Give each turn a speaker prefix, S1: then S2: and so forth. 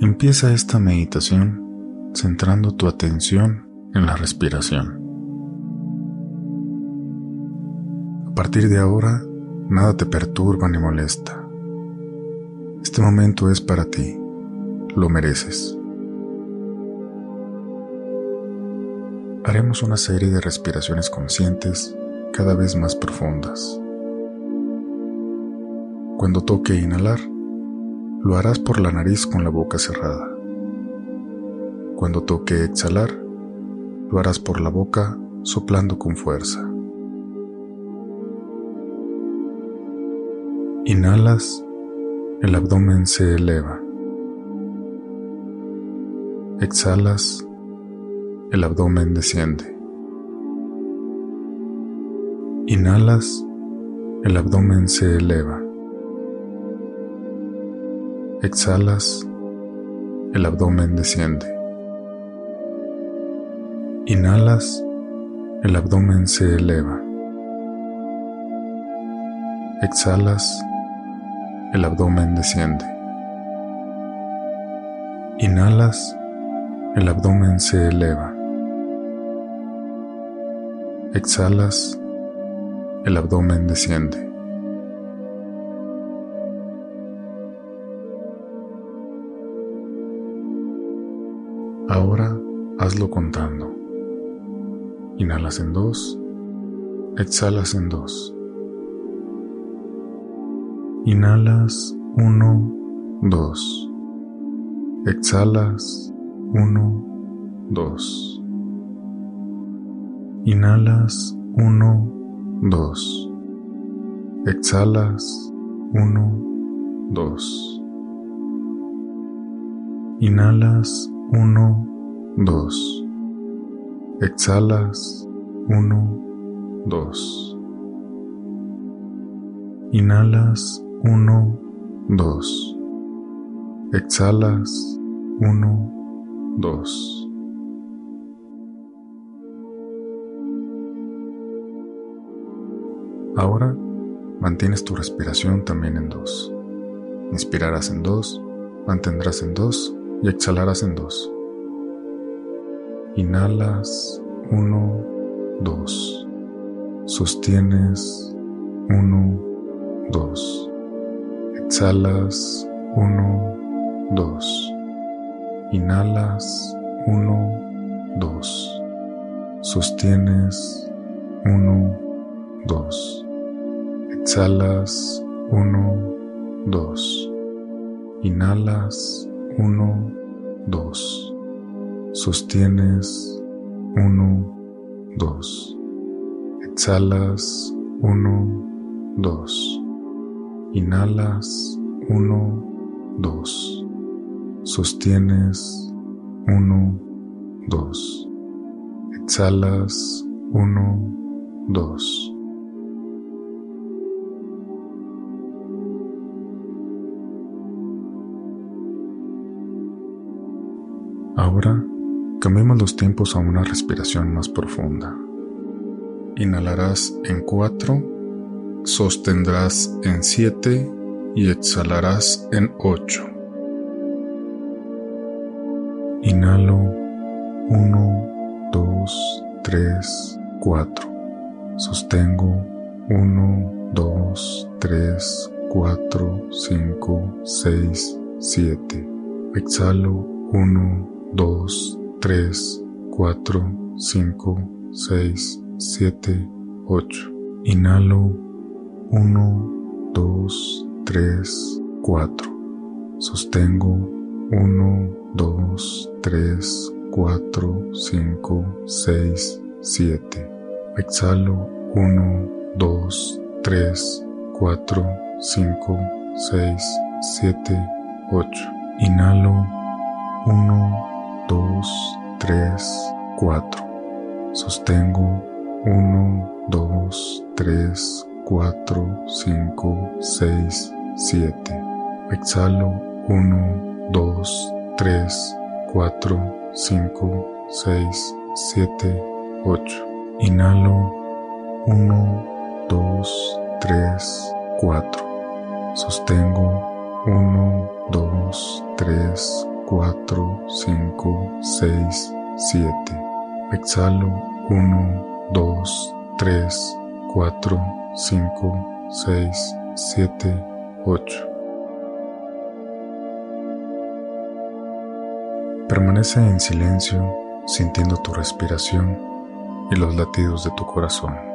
S1: Empieza esta meditación centrando tu atención en la respiración. A partir de ahora, nada te perturba ni molesta. Este momento es para ti, lo mereces. Haremos una serie de respiraciones conscientes cada vez más profundas. Cuando toque inhalar, lo harás por la nariz con la boca cerrada. Cuando toque exhalar, lo harás por la boca soplando con fuerza. Inhalas, el abdomen se eleva. Exhalas, el abdomen desciende. Inhalas, el abdomen se eleva. Exhalas, el abdomen desciende. Inhalas, el abdomen se eleva. Exhalas, el abdomen desciende. Inhalas, el abdomen se eleva. Exhalas, el abdomen desciende. Ahora hazlo contando. Inhalas en dos, exhalas en dos. Inhalas uno, dos. Exhalas uno, dos. Inhalas uno, dos. Exhalas uno, dos. Inhalas 1, 2. Exhalas 1, 2. Inhalas 1, 2. Exhalas 1, 2. Ahora mantienes tu respiración también en 2. Inspirarás en 2, mantendrás en 2 y exhalarás en dos. Inhalas uno, dos. Sostienes uno, dos. Exhalas uno, dos. Inhalas uno, dos. Sostienes uno, dos. Exhalas uno, dos. Inhalas 1, 2. Sostienes 1, 2. Exhalas 1, 2. Inhalas 1, 2. Sostienes 1, 2. Exhalas 1, 2. Cambiemos los tiempos a una respiración más profunda. Inhalarás en 4, sostendrás en 7 y exhalarás en 8. Inhalo 1, 2, 3, 4. Sostengo 1, 2, 3, 4, 5, 6, 7. Exhalo 1, 2, 3, 4, 5, 6, 7, 8. Inhalo 1, 2, 3, 4. Sostengo 1, 2, 3, 4, 5, 6, 7. Exhalo 1, 2, 3, 4, 5, 6, 7, 8. Inhalo 1, 2, 3, 4. Sostengo 1, 2, 3, 4, 5, 6, 7. Exhalo 1, 2, 3, 4, 5, 6, 7, 8. Inhalo 1, 2, 3, 4. Sostengo 1, 2, 3, 4. 4, 5, 6, 7. Exhalo 1, 2, 3, 4, 5, 6, 7, 8. Permanece en silencio sintiendo tu respiración y los latidos de tu corazón.